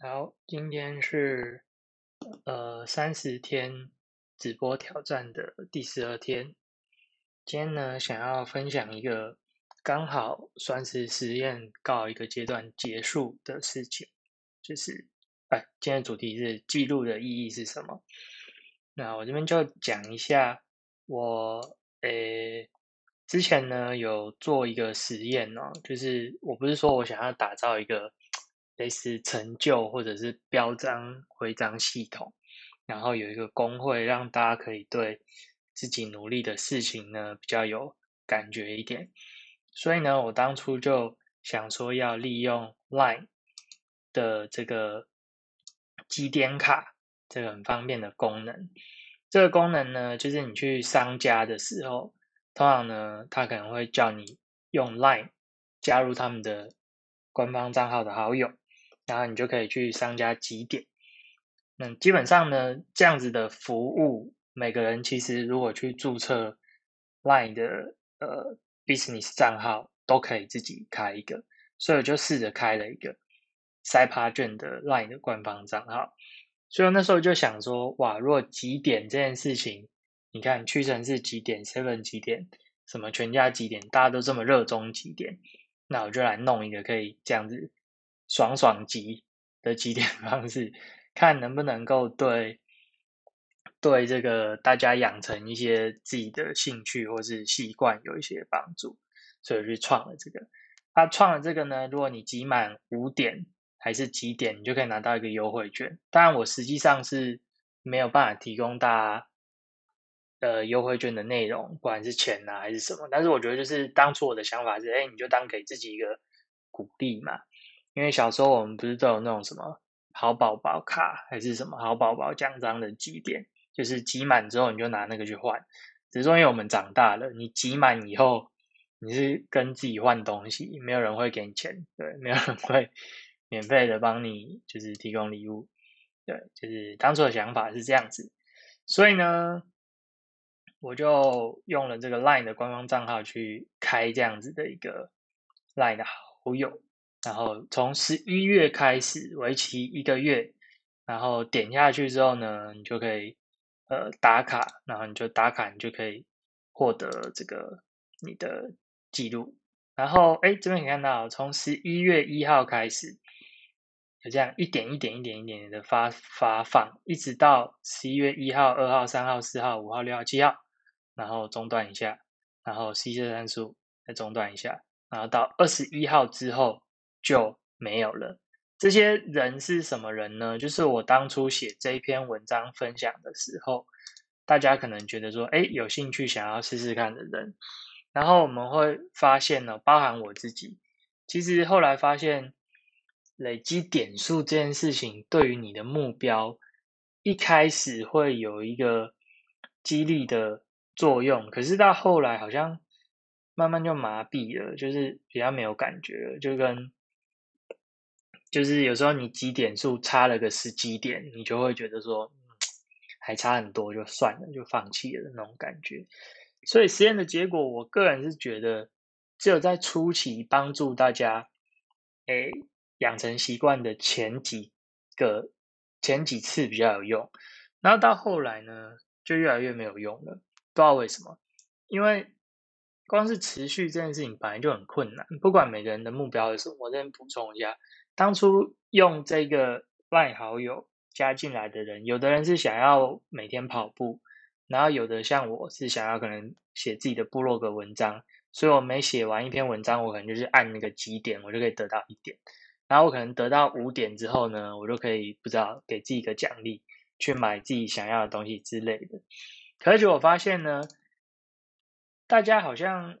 好，今天是呃三十天直播挑战的第十二天。今天呢，想要分享一个刚好算是实验告一个阶段结束的事情，就是哎，今天主题是记录的意义是什么？那我这边就讲一下，我诶之前呢有做一个实验哦，就是我不是说我想要打造一个。类似成就或者是标章徽章系统，然后有一个工会，让大家可以对自己努力的事情呢比较有感觉一点。所以呢，我当初就想说要利用 Line 的这个积点卡，这个很方便的功能。这个功能呢，就是你去商家的时候，通常呢，他可能会叫你用 Line 加入他们的官方账号的好友。然后你就可以去商家集点。那基本上呢，这样子的服务，每个人其实如果去注册 Line 的呃 business 账号，都可以自己开一个。所以我就试着开了一个塞趴券的 Line 的官方账号。所以那时候就想说，哇，如果集点这件事情，你看屈臣氏几点、Seven 几点、什么全家几点，大家都这么热衷几点，那我就来弄一个可以这样子。爽爽集的集点 方式，看能不能够对对这个大家养成一些自己的兴趣或是习惯有一些帮助，所以去创了这个。他创了这个呢，如果你集满五点还是几点，你就可以拿到一个优惠券。当然，我实际上是没有办法提供大家呃优惠券的内容，不管是钱啊还是什么。但是我觉得，就是当初我的想法是，哎，你就当给自己一个鼓励嘛。因为小时候我们不是都有那种什么好宝宝卡，还是什么好宝宝奖章的积点，就是集满之后你就拿那个去换。只是说因为我们长大了，你集满以后你是跟自己换东西，没有人会给你钱，对，没有人会免费的帮你就是提供礼物，对，就是当初的想法是这样子。所以呢，我就用了这个 LINE 的官方账号去开这样子的一个 LINE 的好友。然后从十一月开始，为期一个月，然后点下去之后呢，你就可以呃打卡，然后你就打卡，你就可以获得这个你的记录。然后哎，这边可以看到，从十一月一号开始，就这样一点一点一点一点的发发放，一直到十一月一号、二号、三号、四号、五号、六号、七号，然后中断一下，然后 C 色参数再中断一下，然后到二十一号之后。就没有了。这些人是什么人呢？就是我当初写这篇文章分享的时候，大家可能觉得说，哎，有兴趣想要试试看的人。然后我们会发现呢，包含我自己，其实后来发现，累积点数这件事情对于你的目标，一开始会有一个激励的作用，可是到后来好像慢慢就麻痹了，就是比较没有感觉了，就跟。就是有时候你几点数差了个十几点，你就会觉得说还差很多，就算了，就放弃了那种感觉。所以实验的结果，我个人是觉得，只有在初期帮助大家，诶养成习惯的前几个前几次比较有用，然后到后来呢，就越来越没有用了。不知道为什么，因为光是持续这件事情本来就很困难，不管每个人的目标是什么，我这边补充一下。当初用这个赖好友加进来的人，有的人是想要每天跑步，然后有的像我是想要可能写自己的部落格文章，所以我每写完一篇文章，我可能就是按那个几点，我就可以得到一点，然后我可能得到五点之后呢，我就可以不知道给自己一个奖励，去买自己想要的东西之类的。可是我发现呢，大家好像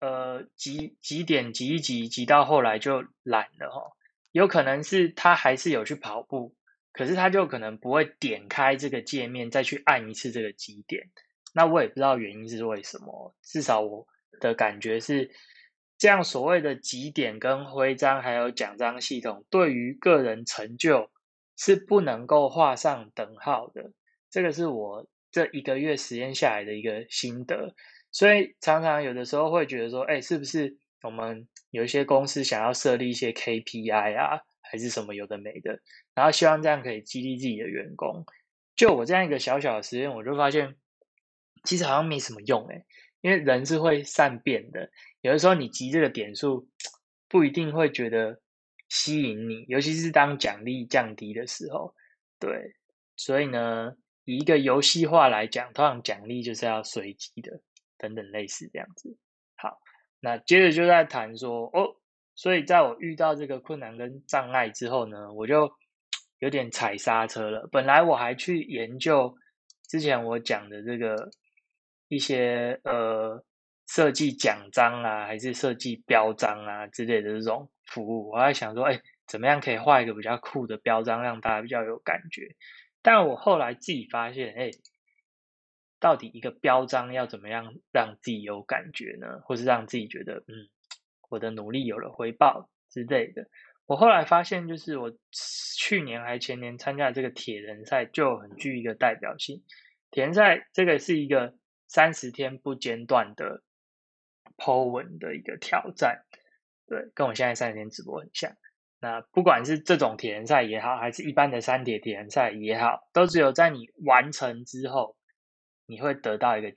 呃几几点几一集集到后来就懒了哈。有可能是他还是有去跑步，可是他就可能不会点开这个界面再去按一次这个极点。那我也不知道原因是为什么，至少我的感觉是，这样所谓的极点跟徽章还有奖章系统，对于个人成就是不能够画上等号的。这个是我这一个月实验下来的一个心得，所以常常有的时候会觉得说，哎，是不是我们？有一些公司想要设立一些 KPI 啊，还是什么有的没的，然后希望这样可以激励自己的员工。就我这样一个小小的实验，我就发现其实好像没什么用诶，因为人是会善变的，有的时候你集这个点数不一定会觉得吸引你，尤其是当奖励降低的时候，对，所以呢，以一个游戏化来讲，通常奖励就是要随机的，等等类似这样子。好，那接着就在谈说哦。所以，在我遇到这个困难跟障碍之后呢，我就 有点踩刹车了。本来我还去研究之前我讲的这个一些呃设计奖章啊，还是设计标章啊之类的这种服务，我还想说，哎，怎么样可以画一个比较酷的标章，让大家比较有感觉？但我后来自己发现，哎，到底一个标章要怎么样让自己有感觉呢？或是让自己觉得，嗯。我的努力有了回报之类的。我后来发现，就是我去年还前年参加这个铁人赛，就很具一个代表性。铁人赛这个是一个三十天不间断的 Po 文的一个挑战，对，跟我现在三十天直播很像。那不管是这种铁人赛也好，还是一般的三铁铁人赛也好，都只有在你完成之后，你会得到一个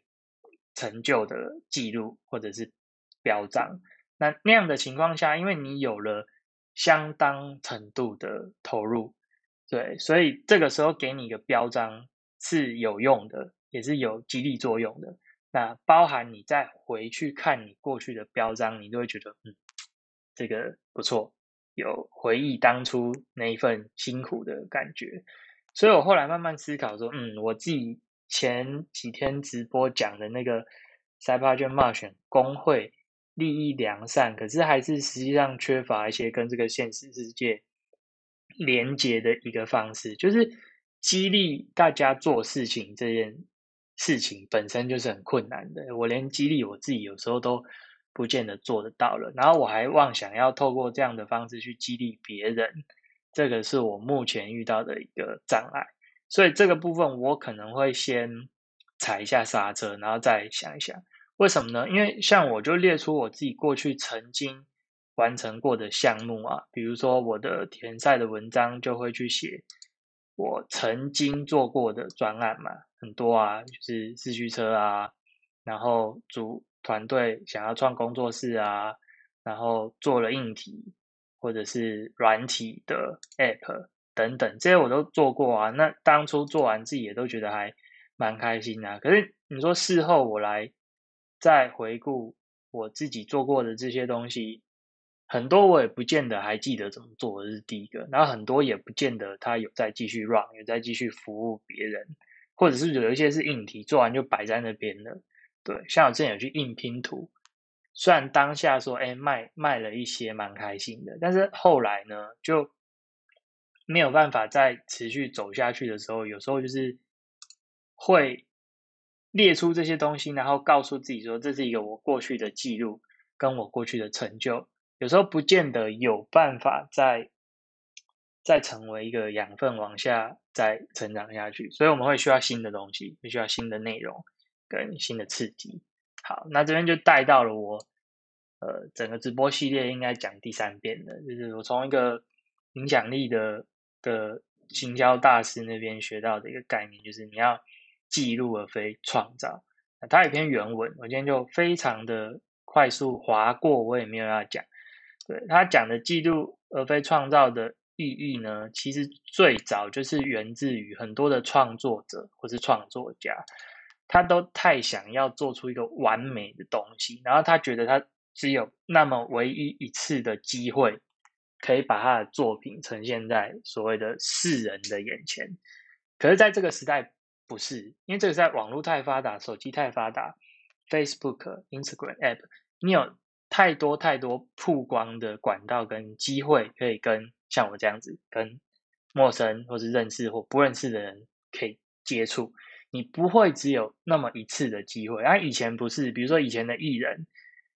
成就的记录或者是标章。那那样的情况下，因为你有了相当程度的投入，对，所以这个时候给你一个标章是有用的，也是有激励作用的。那包含你再回去看你过去的标章，你都会觉得，嗯，这个不错，有回忆当初那一份辛苦的感觉。所以我后来慢慢思考说，嗯，我自己前几天直播讲的那个赛帕卷冒险工会。利益良善，可是还是实际上缺乏一些跟这个现实世界连接的一个方式，就是激励大家做事情这件事情本身就是很困难的。我连激励我自己有时候都不见得做得到了，然后我还妄想要透过这样的方式去激励别人，这个是我目前遇到的一个障碍。所以这个部分我可能会先踩一下刹车，然后再想一想。为什么呢？因为像我就列出我自己过去曾经完成过的项目啊，比如说我的田赛的文章就会去写我曾经做过的专案嘛，很多啊，就是四驱车啊，然后组团队想要创工作室啊，然后做了硬体或者是软体的 App 等等，这些我都做过啊。那当初做完自己也都觉得还蛮开心啊。可是你说事后我来。再回顾我自己做过的这些东西，很多我也不见得还记得怎么做，这是第一个。然后很多也不见得他有在继续 run，有在继续服务别人，或者是有一些是硬题做完就摆在那边了。对，像我之前有去印拼图，虽然当下说哎卖卖了一些蛮开心的，但是后来呢就没有办法再持续走下去的时候，有时候就是会。列出这些东西，然后告诉自己说，这是一个我过去的记录，跟我过去的成就。有时候不见得有办法再再成为一个养分，往下再成长下去。所以我们会需要新的东西，需要新的内容跟新的刺激。好，那这边就带到了我呃整个直播系列应该讲第三遍的，就是我从一个影响力的的行销大师那边学到的一个概念，就是你要。记录而非创造，它一篇原文，我今天就非常的快速划过，我也没有要讲。对他讲的记录而非创造的意义呢，其实最早就是源自于很多的创作者或是创作家，他都太想要做出一个完美的东西，然后他觉得他只有那么唯一一次的机会，可以把他的作品呈现在所谓的世人的眼前。可是，在这个时代，不是，因为这个在网络太发达，手机太发达，Facebook、Instagram App，你有太多太多曝光的管道跟机会，可以跟像我这样子跟陌生或是认识或不认识的人可以接触。你不会只有那么一次的机会。而以前不是，比如说以前的艺人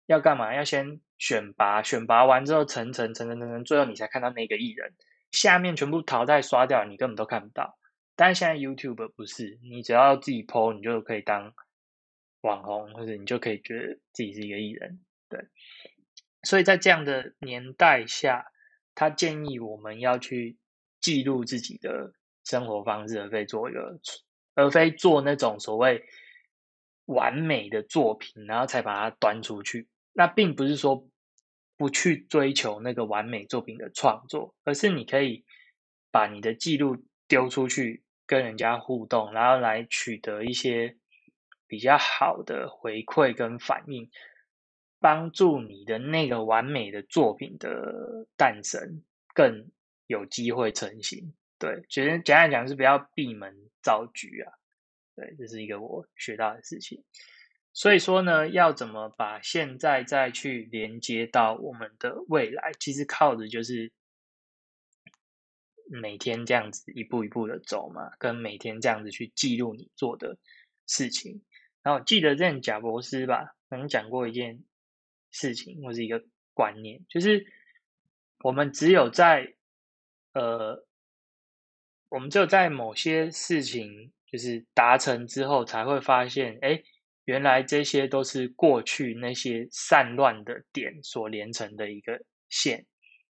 要干嘛？要先选拔，选拔完之后层层层层层层，最后你才看到那个艺人，下面全部淘汰刷掉，你根本都看不到。但是现在 YouTube 不是，你只要自己 PO，你就可以当网红，或者你就可以觉得自己是一个艺人，对。所以在这样的年代下，他建议我们要去记录自己的生活方式，而非做一个，而非做那种所谓完美的作品，然后才把它端出去。那并不是说不去追求那个完美作品的创作，而是你可以把你的记录丢出去，跟人家互动，然后来取得一些比较好的回馈跟反应。帮助你的那个完美的作品的诞生更有机会成型。对，其实简单讲是不要闭门造局啊。对，这是一个我学到的事情。所以说呢，要怎么把现在再去连接到我们的未来，其实靠的就是每天这样子一步一步的走嘛，跟每天这样子去记录你做的事情。然后记得这贾博士吧，可能讲过一件。事情或是一个观念，就是我们只有在呃，我们只有在某些事情就是达成之后，才会发现，哎，原来这些都是过去那些散乱的点所连成的一个线。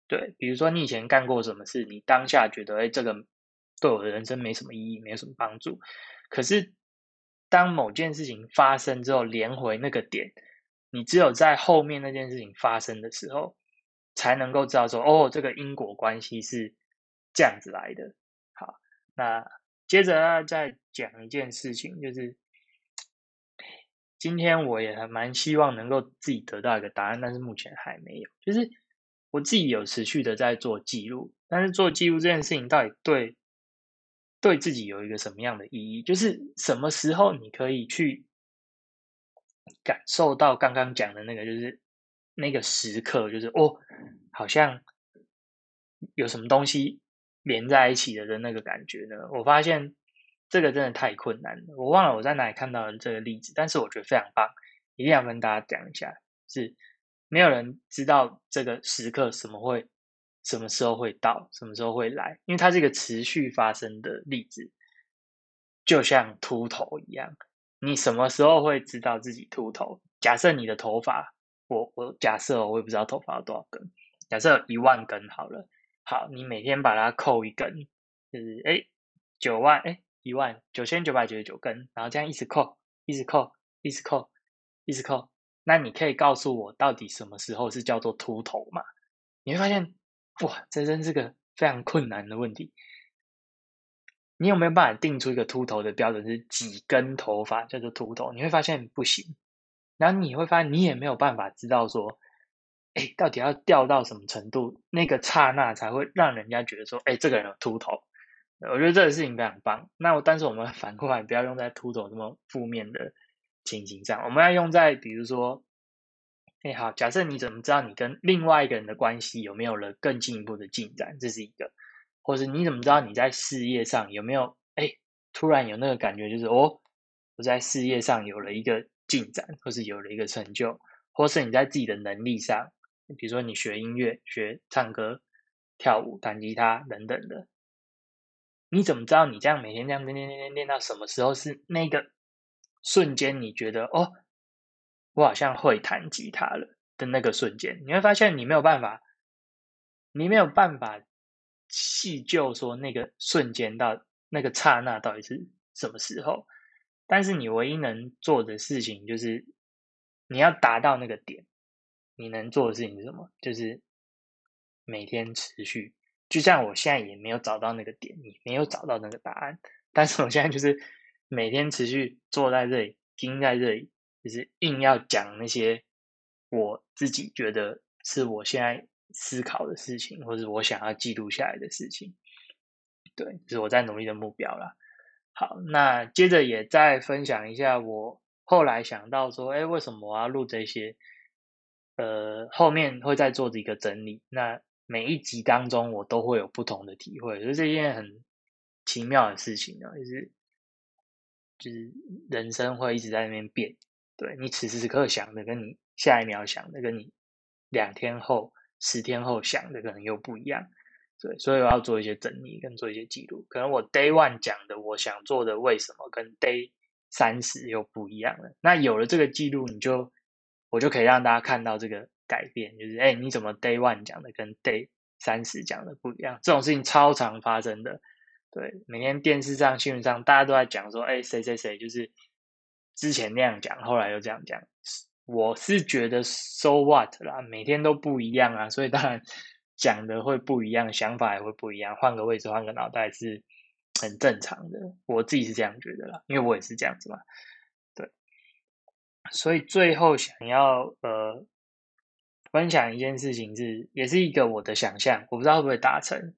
对，比如说你以前干过什么事，你当下觉得，哎，这个对我的人生没什么意义，没有什么帮助。可是当某件事情发生之后，连回那个点。你只有在后面那件事情发生的时候，才能够知道说，哦，这个因果关系是这样子来的。好，那接着再讲一件事情，就是今天我也还蛮希望能够自己得到一个答案，但是目前还没有。就是我自己有持续的在做记录，但是做记录这件事情到底对对自己有一个什么样的意义？就是什么时候你可以去。感受到刚刚讲的那个，就是那个时刻，就是哦，好像有什么东西连在一起的的那个感觉呢？我发现这个真的太困难了。我忘了我在哪里看到的这个例子，但是我觉得非常棒，一定要跟大家讲一下。是没有人知道这个时刻什么会什么时候会到，什么时候会来，因为它是一个持续发生的例子，就像秃头一样。你什么时候会知道自己秃头？假设你的头发，我我假设我也不知道头发有多少根，假设一万根好了。好，你每天把它扣一根，就是哎九万哎一万九千九百九十九根，然后这样一直扣，一直扣，一直扣，一直扣。那你可以告诉我，到底什么时候是叫做秃头吗？你会发现，哇，这真是个非常困难的问题。你有没有办法定出一个秃头的标准是几根头发叫做秃头？你会发现不行。然后你会发现你也没有办法知道说，哎，到底要掉到什么程度，那个刹那才会让人家觉得说，哎，这个人有秃头。我觉得这个事情非常棒。那我但是我们 反过来不要用在秃头这么负面的情形上，我们要用在比如说，哎，好，假设你怎么知道你跟另外一个人的关系有没有了更进一步的进展？这是一个。或是你怎么知道你在事业上有没有哎突然有那个感觉，就是哦我在事业上有了一个进展，或是有了一个成就，或是你在自己的能力上，比如说你学音乐、学唱歌、跳舞、弹吉他等等的，你怎么知道你这样每天这样练练练练练到什么时候是那个瞬间？你觉得哦我好像会弹吉他了的那个瞬间，你会发现你没有办法，你没有办法。细究说那个瞬间到那个刹那到底是什么时候？但是你唯一能做的事情就是你要达到那个点，你能做的事情是什么？就是每天持续。就像我现在也没有找到那个点，也没有找到那个答案，但是我现在就是每天持续坐在这里，盯在这里，就是硬要讲那些我自己觉得是我现在。思考的事情，或者我想要记录下来的事情，对，是我在努力的目标啦。好，那接着也再分享一下我后来想到说，哎，为什么我要录这些？呃，后面会再做一个整理。那每一集当中，我都会有不同的体会，就是一件很奇妙的事情呢，就是就是人生会一直在那边变。对你此时此刻想的，跟你下一秒想的，跟你两天后。十天后想的可能又不一样，对，所以我要做一些整理跟做一些记录。可能我 day one 讲的我想做的为什么，跟 day 三十又不一样了。那有了这个记录，你就我就可以让大家看到这个改变，就是哎，你怎么 day one 讲的跟 day 三十讲的不一样，这种事情超常发生的。对，每天电视上、新闻上，大家都在讲说，哎，谁谁谁就是之前那样讲，后来又这样讲。我是觉得 so what 啦，每天都不一样啊，所以当然讲的会不一样，想法也会不一样，换个位置，换个脑袋是很正常的。我自己是这样觉得啦，因为我也是这样子嘛。对，所以最后想要呃分享一件事情是，也是一个我的想象，我不知道会不会达成。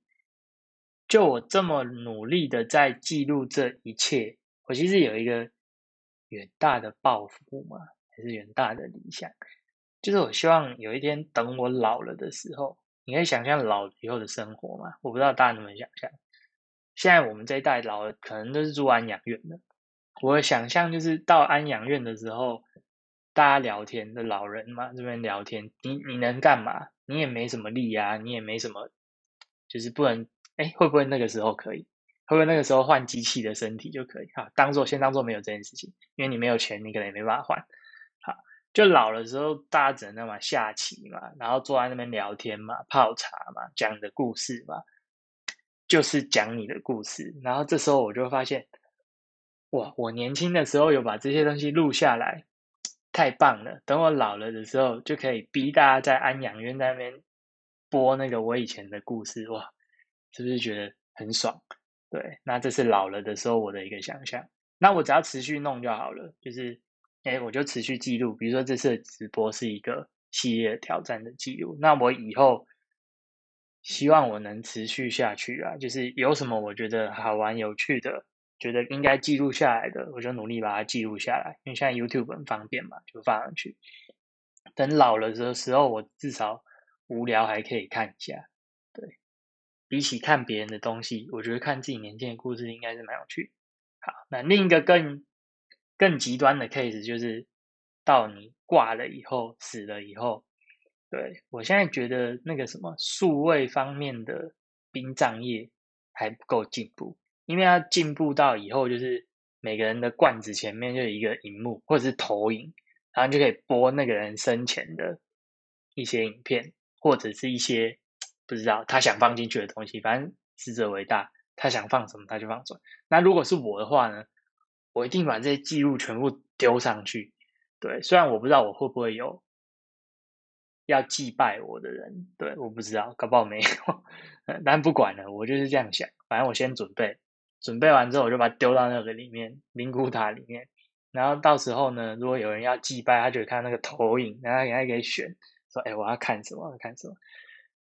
就我这么努力的在记录这一切，我其实有一个远大的抱负嘛。还是远大的理想，就是我希望有一天等我老了的时候，你可以想象老以后的生活嘛？我不知道大家能不能想象。现在我们这一代老了，可能都是住安养院的。我的想象就是到安养院的时候，大家聊天的老人嘛，这边聊天，你你能干嘛？你也没什么力啊，你也没什么，就是不能。哎，会不会那个时候可以？会不会那个时候换机器的身体就可以？哈，当做先当做没有这件事情，因为你没有钱，你可能也没办法换。好，就老的时候，大家只能那么下棋嘛，然后坐在那边聊天嘛，泡茶嘛，讲的故事嘛，就是讲你的故事。然后这时候我就发现，哇，我年轻的时候有把这些东西录下来，太棒了。等我老了的时候，就可以逼大家在安养院那边播那个我以前的故事，哇，是不是觉得很爽？对，那这是老了的时候我的一个想象。那我只要持续弄就好了，就是。哎，我就持续记录，比如说这次的直播是一个系列挑战的记录，那我以后希望我能持续下去啊，就是有什么我觉得好玩有趣的，觉得应该记录下来的，我就努力把它记录下来，因为现在 YouTube 很方便嘛，就放上去。等老了的时候，我至少无聊还可以看一下。对，比起看别人的东西，我觉得看自己年轻的故事应该是蛮有趣。好，那另一个更。更极端的 case 就是到你挂了以后，死了以后，对我现在觉得那个什么数位方面的殡葬业还不够进步，因为要进步到以后，就是每个人的罐子前面就有一个荧幕或者是投影，然后就可以播那个人生前的一些影片，或者是一些不知道他想放进去的东西，反正死者为大，他想放什么他就放什么。那如果是我的话呢？我一定把这些记录全部丢上去。对，虽然我不知道我会不会有要祭拜我的人，对，我不知道，搞不好没有。但不管了，我就是这样想。反正我先准备，准备完之后我就把它丢到那个里面，灵骨塔里面。然后到时候呢，如果有人要祭拜，他就看那个投影，然后他可以选，说：“哎，我要看什么？看什么？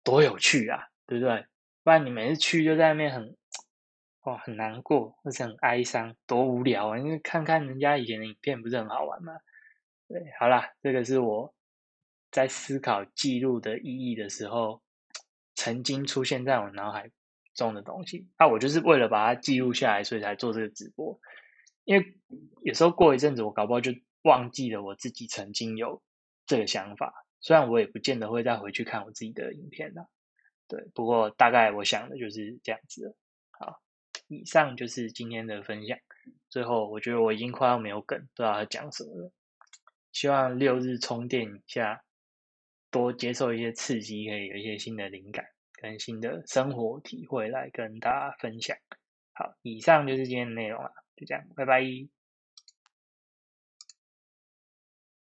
多有趣啊，对不对？不然你每次去就在那边很……哇，很难过，或者很哀伤，多无聊啊！因为看看人家以前的影片，不是很好玩吗？对，好啦，这个是我在思考记录的意义的时候，曾经出现在我脑海中的东西。那我就是为了把它记录下来，所以才做这个直播。因为有时候过一阵子，我搞不好就忘记了我自己曾经有这个想法。虽然我也不见得会再回去看我自己的影片了，对，不过大概我想的就是这样子。好。以上就是今天的分享。最后，我觉得我已经快要没有梗，不知道要讲什么了。希望六日充电一下，多接受一些刺激，可以有一些新的灵感更新的生活体会来跟大家分享。好，以上就是今天的内容了，就这样，拜拜。